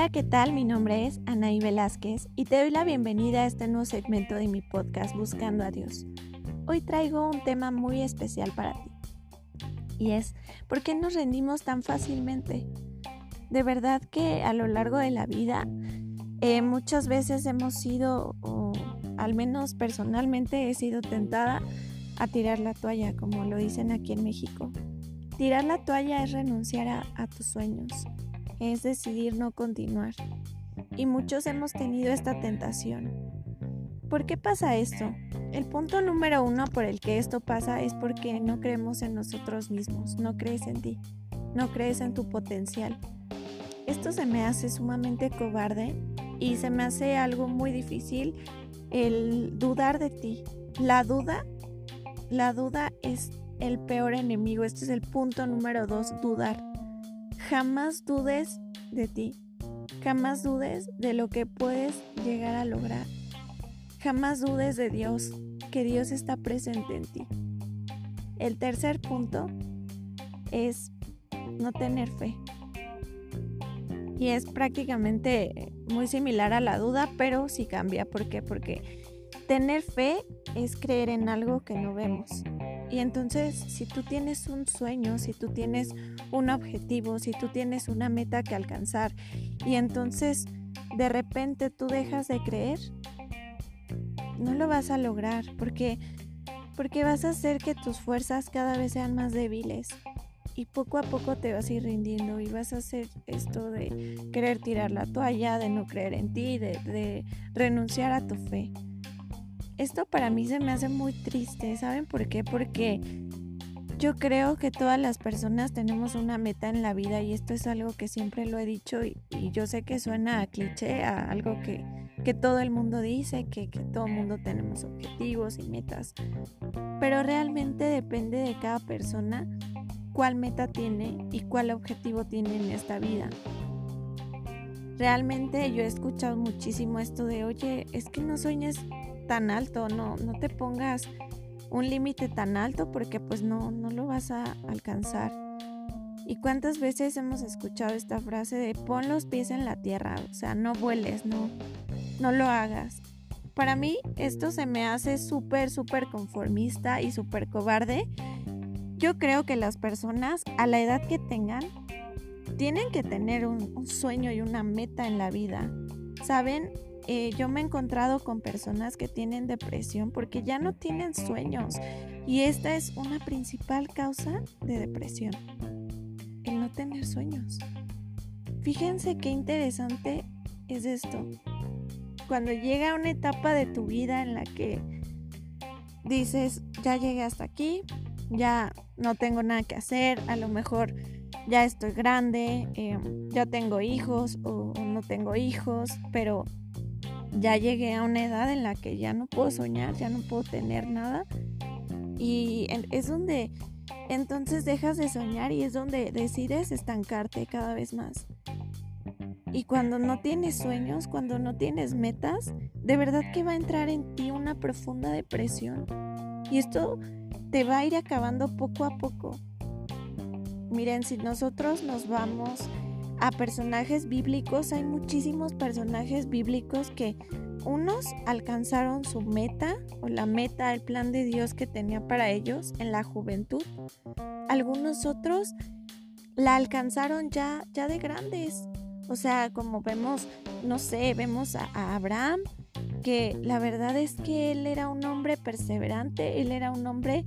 Hola, ¿qué tal? Mi nombre es Anaí Velázquez y te doy la bienvenida a este nuevo segmento de mi podcast Buscando a Dios. Hoy traigo un tema muy especial para ti y es ¿por qué nos rendimos tan fácilmente? De verdad que a lo largo de la vida eh, muchas veces hemos sido, o al menos personalmente he sido tentada a tirar la toalla, como lo dicen aquí en México. Tirar la toalla es renunciar a, a tus sueños, es decidir no continuar. Y muchos hemos tenido esta tentación. ¿Por qué pasa esto? El punto número uno por el que esto pasa es porque no creemos en nosotros mismos, no crees en ti, no crees en tu potencial. Esto se me hace sumamente cobarde y se me hace algo muy difícil el dudar de ti. La duda, la duda es el peor enemigo. Este es el punto número dos, dudar jamás dudes de ti, jamás dudes de lo que puedes llegar a lograr, jamás dudes de Dios, que Dios está presente en ti. El tercer punto es no tener fe. Y es prácticamente muy similar a la duda, pero sí cambia. ¿Por qué? Porque tener fe es creer en algo que no vemos. Y entonces, si tú tienes un sueño, si tú tienes un objetivo, si tú tienes una meta que alcanzar, y entonces de repente tú dejas de creer, no lo vas a lograr porque porque vas a hacer que tus fuerzas cada vez sean más débiles y poco a poco te vas a ir rindiendo y vas a hacer esto de querer tirar la toalla, de no creer en ti, de, de renunciar a tu fe. Esto para mí se me hace muy triste, ¿saben por qué? Porque yo creo que todas las personas tenemos una meta en la vida y esto es algo que siempre lo he dicho y, yo sé que suena a cliché, a algo que, todo el mundo dice, que, que todo el mundo tenemos objetivos y metas, pero realmente depende de cada persona cuál meta tiene y cuál objetivo tiene en esta vida. Realmente yo he escuchado muchísimo esto de, oye, es que no sueñes tan alto, no, no te pongas un límite tan alto porque pues no, no lo vas a alcanzar. ¿Y cuántas veces hemos escuchado esta frase de pon los pies en la tierra? O sea, no vueles, no, no lo hagas. Para mí esto se me hace súper, súper conformista y súper cobarde. Yo creo que las personas a la edad que tengan tienen que tener un, un sueño y una meta en la vida. ¿Saben? Eh, yo me he encontrado con personas que tienen depresión porque ya no tienen sueños y esta es una principal causa de depresión, el no tener sueños. Fíjense qué interesante es esto. Cuando llega una etapa de tu vida en la que dices, ya llegué hasta aquí, ya no tengo nada que hacer, a lo mejor ya estoy grande, eh, ya tengo hijos o no tengo hijos, pero ya llegué a una edad en la que ya no puedo soñar, ya no puedo tener nada. Y es donde entonces dejas de soñar y es donde decides estancarte cada vez más. Y cuando no tienes sueños, cuando no tienes metas, de verdad que va a entrar en ti una profunda depresión. Y esto te va a ir acabando poco a poco. Miren, si nosotros nos vamos a personajes bíblicos, hay muchísimos personajes bíblicos que unos alcanzaron su meta o la meta, el plan de Dios que tenía para ellos en la juventud. Algunos otros la alcanzaron ya, ya de grandes. O sea, como vemos, no sé, vemos a, a Abraham, que la verdad es que él era un hombre perseverante, él era un hombre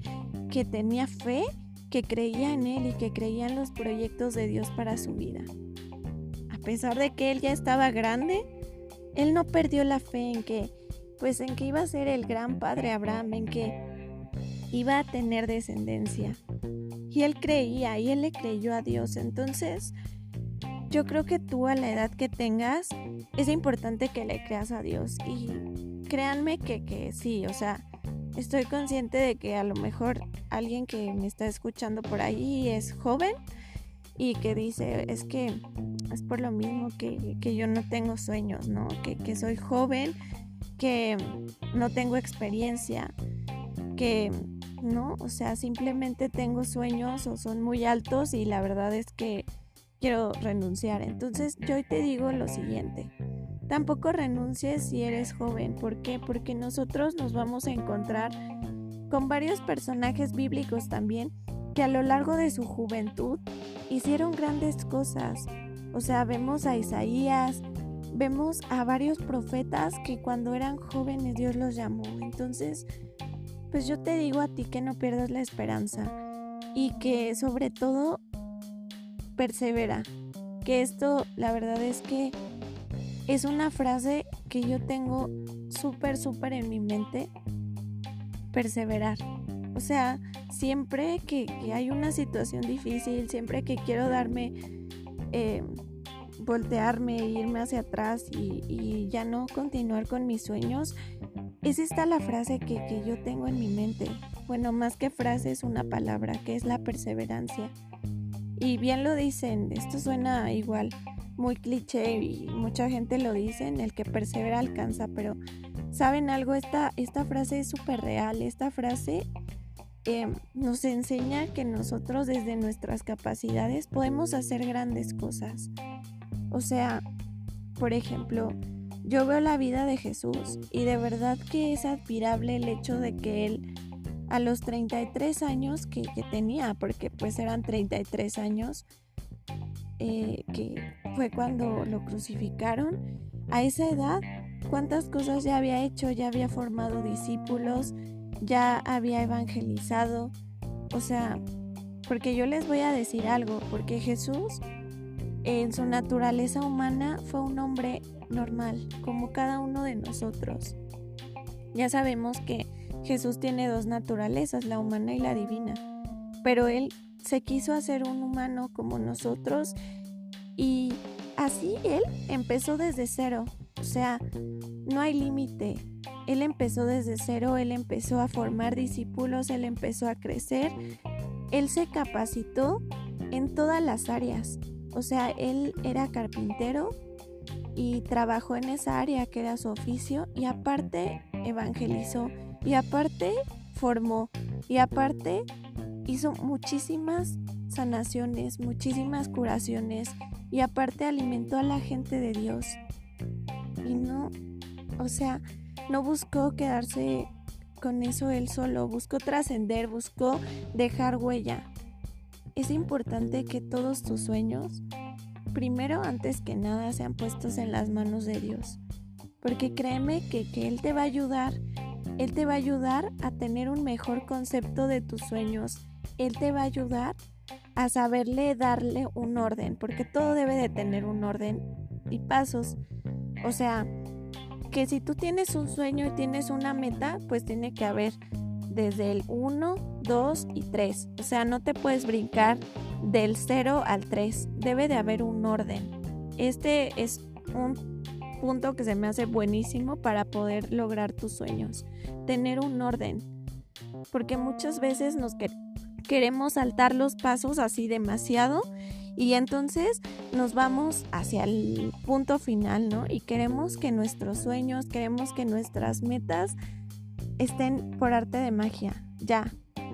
que tenía fe, que creía en él y que creía en los proyectos de Dios para su vida pesar de que él ya estaba grande, él no perdió la fe en que, pues en que iba a ser el gran padre Abraham, en que iba a tener descendencia. Y él creía y él le creyó a Dios. Entonces, yo creo que tú a la edad que tengas, es importante que le creas a Dios. Y créanme que, que sí, o sea, estoy consciente de que a lo mejor alguien que me está escuchando por ahí es joven y que dice, es que es por lo mismo que, yo no tengo sueños, ¿no? Que, soy joven, que no tengo experiencia, que no, o sea, simplemente tengo sueños o son muy altos y la verdad es que, quiero renunciar. Entonces yo hoy te digo lo siguiente. Tampoco renuncies si eres joven. ¿Por qué? Porque nosotros nos vamos a encontrar con varios personajes bíblicos también que a lo largo de su juventud hicieron grandes cosas. O sea, vemos a Isaías, vemos a varios profetas que cuando eran jóvenes Dios los llamó. Entonces, pues yo te digo a ti que no pierdas la esperanza y que sobre todo persevera. Que esto, la verdad es que es una frase que yo tengo súper, súper en mi mente. Perseverar. O sea, siempre que, hay una situación difícil, siempre que quiero darme, eh, voltearme, irme hacia atrás y, ya no continuar con mis sueños, es esta la frase que, que yo tengo en mi mente. Bueno, más que frase es una palabra, que es la perseverancia. Y bien lo dicen, esto suena igual, muy cliché y mucha gente lo dice, el que persevera alcanza, pero ¿saben algo? Esta, esta frase es súper real, esta frase Em, nos enseña que nosotros desde nuestras capacidades podemos hacer grandes cosas. O sea, por ejemplo, yo veo la vida de Jesús y de verdad que es admirable el hecho de que él a los 33 años que, tenía, porque pues eran 33 años, eh, que fue cuando lo crucificaron, a esa edad, cuántas cosas ya había hecho, ya había formado discípulos, ya había evangelizado. O sea, porque yo les voy a decir algo, porque Jesús en su naturaleza humana fue un hombre normal, como cada uno de nosotros. Ya sabemos que Jesús tiene dos naturalezas, la humana y la divina, pero él se quiso hacer un humano como nosotros y así él empezó desde cero, o sea, no hay límite, él empezó desde cero, él empezó a formar discípulos, él empezó a crecer, él se capacitó en todas las áreas. O sea, él era carpintero y trabajó en esa área que era su oficio y aparte evangelizó y aparte formó y aparte hizo muchísimas sanaciones, muchísimas curaciones y aparte alimentó a la gente de Dios. Y no, o sea, no buscó quedarse con eso él solo, buscó trascender, buscó dejar huella. Es importante que todos tus sueños, primero antes que nada, sean puestos en las manos de Dios. Porque créeme que, que Él te va a ayudar, Él te va a ayudar a tener un mejor concepto de tus sueños. Él te va a ayudar a saberle darle un orden, porque todo debe de tener un orden y pasos. O sea, que si tú tienes un sueño y tienes una meta, pues tiene que haber desde el 1, 2 y 3. O sea, no te puedes brincar del 0 al 3. Debe de haber un orden. Este es un punto que se me hace buenísimo para poder lograr tus sueños. Tener un orden. Porque muchas veces nos queremos saltar los pasos así demasiado y entonces nos vamos hacia el punto final, ¿no? Y queremos que nuestros sueños, queremos que nuestras metas estén por arte de magia, ya,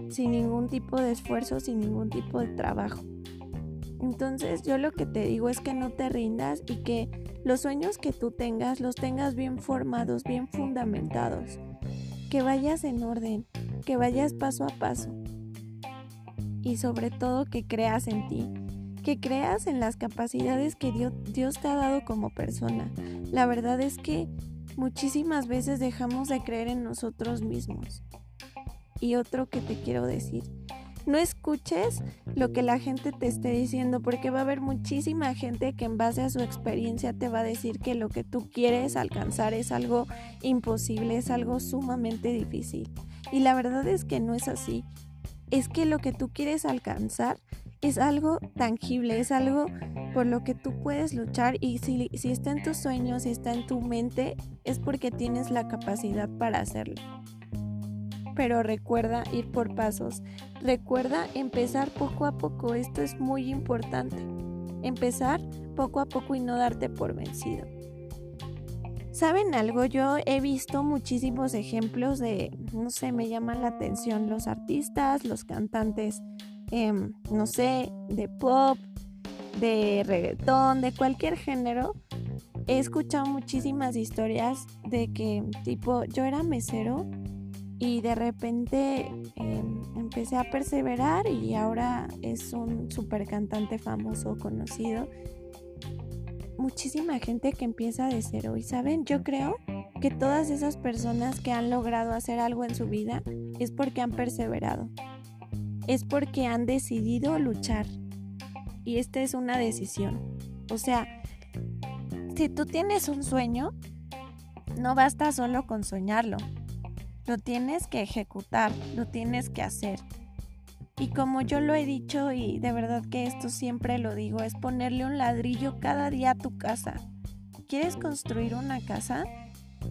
sin ningún tipo de esfuerzo, sin ningún tipo de trabajo. Entonces yo lo que te digo es que no te rindas y que los sueños que tú tengas los tengas bien formados, bien fundamentados, que vayas en orden, que vayas paso a paso y sobre todo que creas en ti, que creas en las capacidades que Dios, Dios te ha dado como persona. La verdad es que muchísimas veces dejamos de creer en nosotros mismos. Y otro que te quiero decir, no escuches lo que la gente te esté diciendo porque va a haber muchísima gente que en base a su experiencia te va a decir que lo que tú quieres alcanzar es algo imposible, es algo sumamente difícil. Y la verdad es que no es así. Es que lo que tú quieres alcanzar es algo tangible, es algo por lo que tú puedes luchar y si, si está en tus sueños, si está en tu mente, es porque tienes la capacidad para hacerlo. Pero recuerda ir por pasos, recuerda empezar poco a poco, esto es muy importante. Empezar poco a poco y no darte por vencido. ¿Saben algo? Yo he visto muchísimos ejemplos de, no sé, me llaman la atención los artistas, los cantantes Em, no sé, de pop, de reggaetón, de cualquier género, he escuchado muchísimas historias de que tipo yo era mesero y de repente em, empecé a perseverar y ahora es un super cantante famoso, conocido. Muchísima gente que empieza de cero y saben, yo creo que todas esas personas que han logrado hacer algo en su vida es porque han perseverado, es porque han decidido luchar. Y esta es una decisión. O sea, si tú tienes un sueño, no basta solo con soñarlo. Lo tienes que ejecutar, lo tienes que hacer. Y como yo lo he dicho y de verdad que esto siempre lo digo, es ponerle un ladrillo cada día a tu casa. ¿Quieres construir una casa?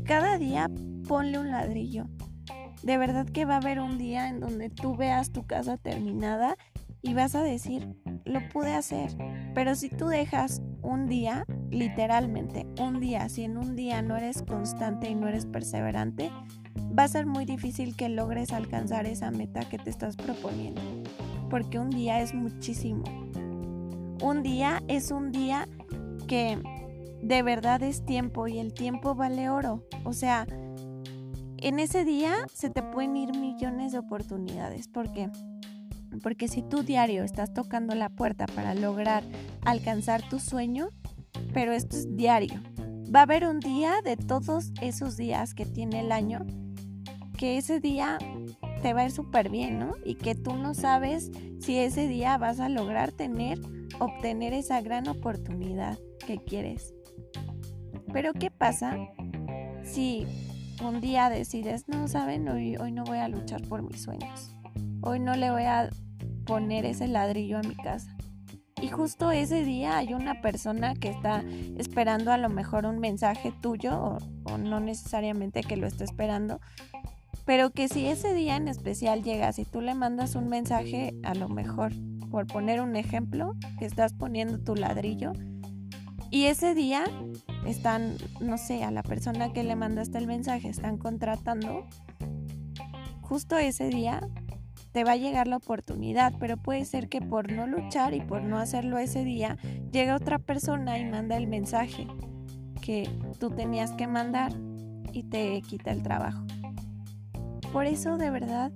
Cada día ponle un ladrillo. De verdad que va a haber un día en donde tú veas tu casa terminada y vas a decir, lo pude hacer. Pero si tú dejas un día, literalmente un día, si en un día no eres constante y no eres perseverante, va a ser muy difícil que logres alcanzar esa meta que te estás proponiendo. Porque un día es muchísimo. Un día es un día que de verdad es tiempo y el tiempo vale oro. O sea, en ese día se te pueden ir millones de oportunidades. ¿Por qué? Porque si tu diario estás tocando la puerta para lograr alcanzar tu sueño, pero esto es diario, va a haber un día de todos esos días que tiene el año, que ese día te va a ir súper bien, ¿no? Y que tú no sabes si ese día vas a lograr tener, obtener esa gran oportunidad que quieres. Pero ¿qué pasa si un día decides, no, saben, hoy, no voy a luchar por mis sueños? Hoy no le voy a poner ese ladrillo a mi casa. Y justo ese día hay una persona que está esperando a lo mejor un mensaje tuyo o, no necesariamente que lo esté esperando, pero que si ese día en especial llegas y tú le mandas un mensaje, a lo mejor, por poner un ejemplo, que estás poniendo tu ladrillo, y ese día están, no sé, a la persona que le mandaste el mensaje, están contratando, justo ese día te va a llegar la oportunidad, pero puede ser que por no luchar y por no hacerlo ese día, llegue otra persona y manda el mensaje que tú tenías que mandar y te quita el trabajo. Por eso de verdad,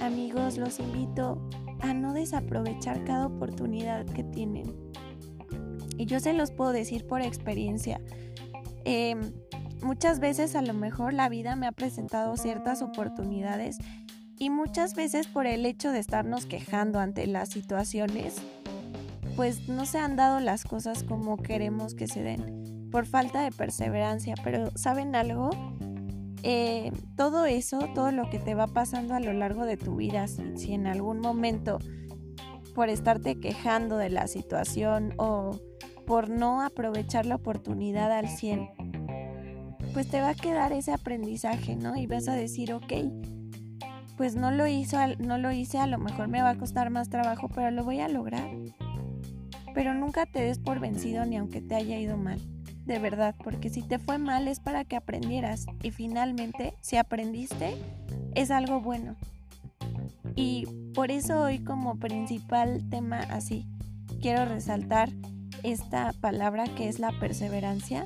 amigos, los invito a no desaprovechar cada oportunidad que tienen. Y yo se los puedo decir por experiencia. Em, muchas veces a lo mejor la vida me ha presentado ciertas oportunidades y muchas veces por el hecho de estarnos quejando ante las situaciones, pues no se han dado las cosas como queremos que se den, por falta de perseverancia. Pero ¿saben algo? Eh, todo eso, todo lo que te va pasando a lo largo de tu vida, si en algún momento por estarte quejando de la situación o por no aprovechar la oportunidad al 100, pues te va a quedar ese aprendizaje, ¿no? Y vas a decir, ok, pues no lo, hizo, no lo hice, a lo mejor me va a costar más trabajo, pero lo voy a lograr. Pero nunca te des por vencido ni aunque te haya ido mal, de verdad, porque si te fue mal es para que aprendieras y finalmente, si aprendiste, es algo bueno. Y por eso hoy como principal tema así, quiero resaltar esta palabra que es la perseverancia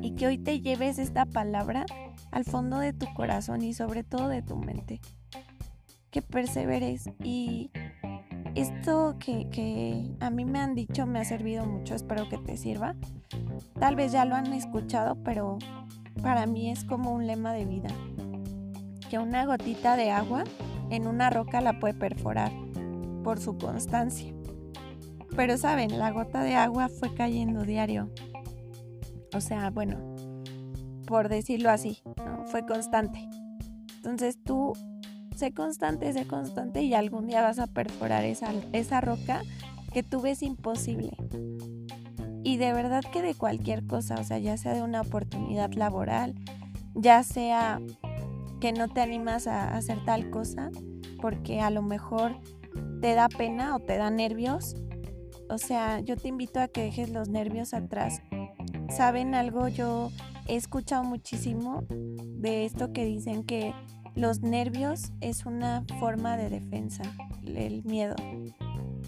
y que hoy te lleves esta palabra al fondo de tu corazón y sobre todo de tu mente. Que perseveres y esto que, que, a mí me han dicho me ha servido mucho, espero que te sirva. Tal vez ya lo han escuchado, pero para mí es como un lema de vida. Que una gotita de agua en una roca la puede perforar por su constancia. Pero saben, la gota de agua fue cayendo diario. O sea, bueno, por decirlo así, fue constante. Entonces tú sé constante, sé constante y algún día vas a perforar esa, esa roca que tú ves imposible. Y de verdad que de cualquier cosa, o sea, ya sea de una oportunidad laboral, ya sea que no te animas a hacer tal cosa porque a lo mejor te da pena o te da nervios, o sea, yo te invito a que dejes los nervios atrás. ¿Saben algo? Yo he escuchado muchísimo de esto que dicen que los nervios es una forma de defensa, el miedo.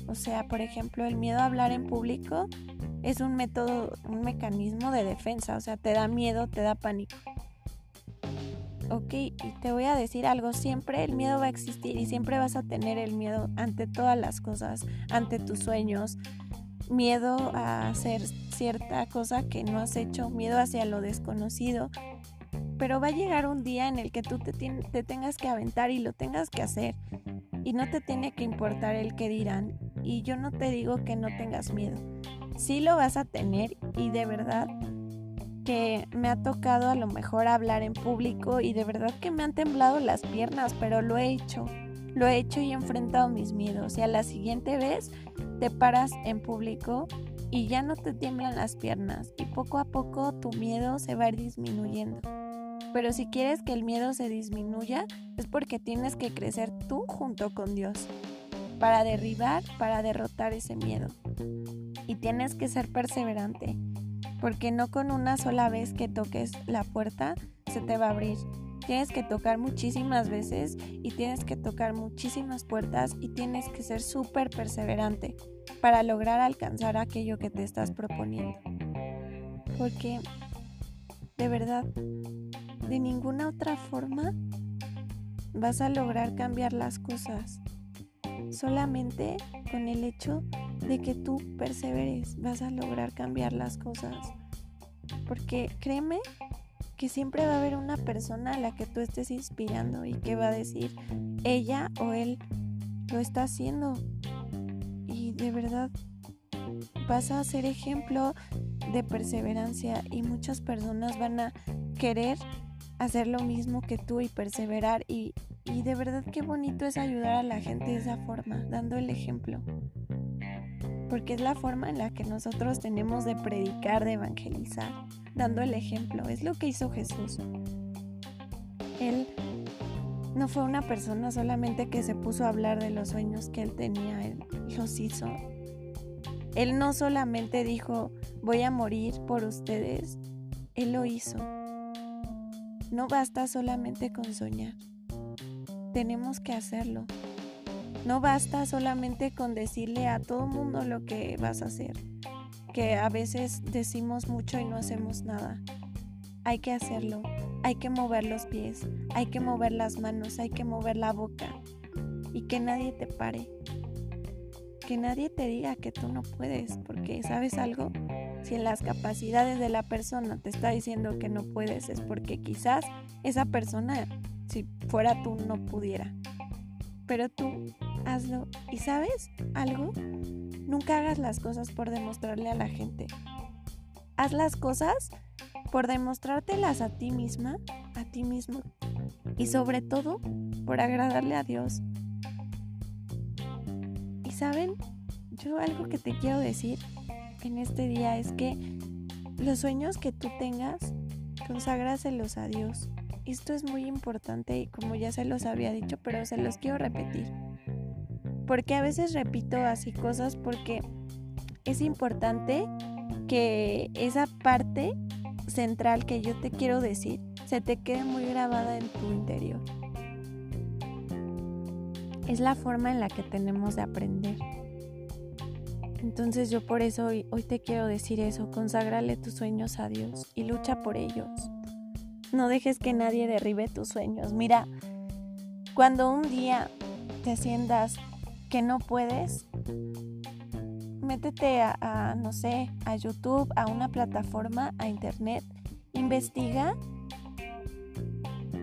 O sea, por ejemplo, el miedo a hablar en público es un método, un mecanismo de defensa. O sea, te da miedo, te da pánico. Ok, y te voy a decir algo, siempre el miedo va a existir y siempre vas a tener el miedo ante todas las cosas, ante tus sueños, miedo a hacer cierta cosa que no has hecho, miedo hacia lo desconocido, pero va a llegar un día en el que tú te, te, tengas que aventar y lo tengas que hacer. Y no te tiene que importar el que dirán. Y yo no te digo que no tengas miedo, sí lo vas a tener y de verdad que me ha tocado a lo mejor hablar en público y de verdad que me han temblado las piernas, pero lo he hecho. Lo he hecho y he enfrentado mis miedos. Y a la siguiente vez te paras en público y ya no te tiemblan las piernas. Y poco a poco tu miedo se va a disminuyendo. Pero si quieres que el miedo se disminuya, es porque tienes que crecer tú junto con Dios. Para derribar, para derrotar ese miedo. Y tienes que ser perseverante. Porque no con una sola vez que toques la puerta se te va a abrir Tienes que tocar muchísimas veces y tienes que tocar muchísimas puertas y tienes que ser súper perseverante para lograr alcanzar aquello que te estás proponiendo. Porque, de verdad, de ninguna otra forma vas a lograr cambiar las cosas. Solamente con el hecho de que tú perseveres vas a lograr cambiar las cosas. Porque créeme que siempre va a haber una persona a la que tú estés inspirando y que va a decir, ella o él lo está haciendo. Y de verdad vas a ser ejemplo de perseverancia y muchas personas van a querer hacer lo mismo que tú y perseverar y, y de verdad qué bonito es ayudar a la gente de esa forma, dando el ejemplo porque es la forma en la que nosotros tenemos de predicar, de evangelizar, dando el ejemplo. Es lo que hizo Jesús. Él no fue una persona solamente que se puso a hablar de los sueños que él tenía, él los hizo. Él no solamente dijo, voy a morir por ustedes, él lo hizo. No basta solamente con soñar, tenemos que hacerlo. No basta solamente con decirle a todo mundo lo que vas a hacer, que a veces decimos mucho y no hacemos nada. Hay que hacerlo, hay que mover los pies, hay que mover las manos, hay que mover la boca y que nadie te pare. Que nadie te diga que tú no puedes, porque sabes algo, si en las capacidades de la persona te está diciendo que no puedes, es porque quizás esa persona, si fuera tú, no pudiera. Pero tú hazlo. ¿Y sabes algo? Nunca hagas las cosas por demostrarle a la gente. Haz las cosas por demostrártelas a ti misma, a ti mismo. Y sobre todo, por agradarle a Dios. Y saben, yo algo que te quiero decir en este día es que los sueños que tú tengas, consagráselos a Dios. Esto es muy importante y como ya se los había dicho, pero se los quiero repetir porque a veces repito así cosas porque es importante que esa parte central que yo te quiero decir se te quede muy grabada en tu interior. Es la forma en la que tenemos de aprender. Entonces yo por eso hoy, te quiero decir eso, conságrale tus sueños a Dios y lucha por ellos. No dejes que nadie derribe tus sueños. Mira, cuando un día te sientas que no puedes, métete a, no sé, a YouTube, a una plataforma, a internet, investiga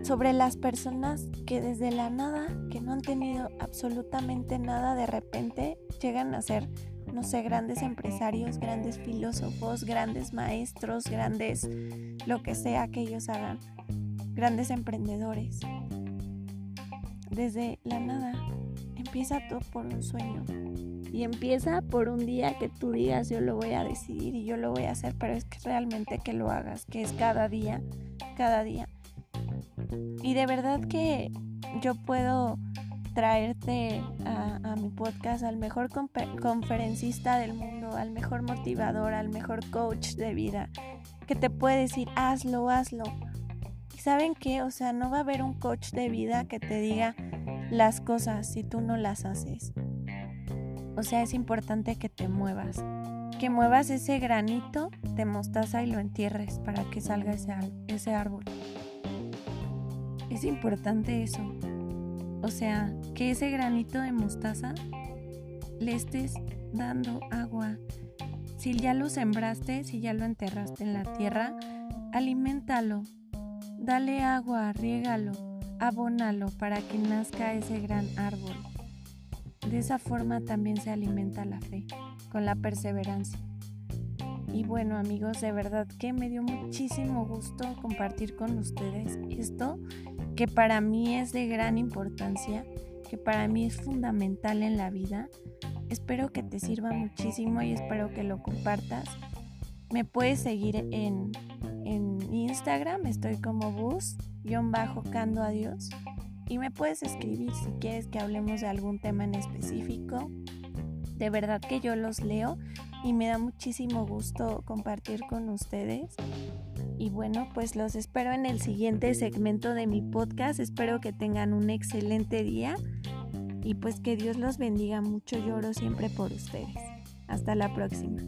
sobre las personas que desde la nada, que no han tenido absolutamente nada, de repente llegan a ser, no sé, grandes empresarios, grandes filósofos, grandes maestros, grandes, lo que sea que ellos hagan, grandes emprendedores. Desde la nada. Empieza todo por un sueño. Y empieza por un día que tú digas yo lo voy a decidir y yo lo voy a hacer, pero es que realmente que lo hagas, que es cada día, cada día. Y de verdad que yo puedo traerte a, mi podcast al mejor conferencista del mundo, al mejor motivador, al mejor coach de vida, que te puede decir hazlo, hazlo. ¿Y saben qué? O sea, no va a haber un coach de vida que te diga las cosas si tú no las haces. O sea, es importante que te muevas, que muevas ese granito de mostaza y lo entierres para que salga ese, ese árbol. Es importante eso. O sea, que ese granito de mostaza le estés dando agua. Si ya lo sembraste, si ya lo enterraste en la tierra, aliméntalo. Dale agua, riégalo, abónalo para que nazca ese gran árbol. De esa forma también se alimenta la fe, con la perseverancia. Y bueno amigos, de verdad que me dio muchísimo gusto compartir con ustedes esto que para mí es de gran importancia, que para mí es fundamental en la vida. Espero que te sirva muchísimo y espero que lo compartas. Me puedes seguir en, en Instagram, estoy como bus-cando a Dios. Y me puedes escribir si quieres que hablemos de algún tema en específico de verdad que yo los leo y me da muchísimo gusto compartir con ustedes. Y bueno, pues los espero en el siguiente segmento de mi podcast. Espero que tengan un excelente día y pues que Dios los bendiga mucho. Lloro siempre por ustedes. Hasta la próxima.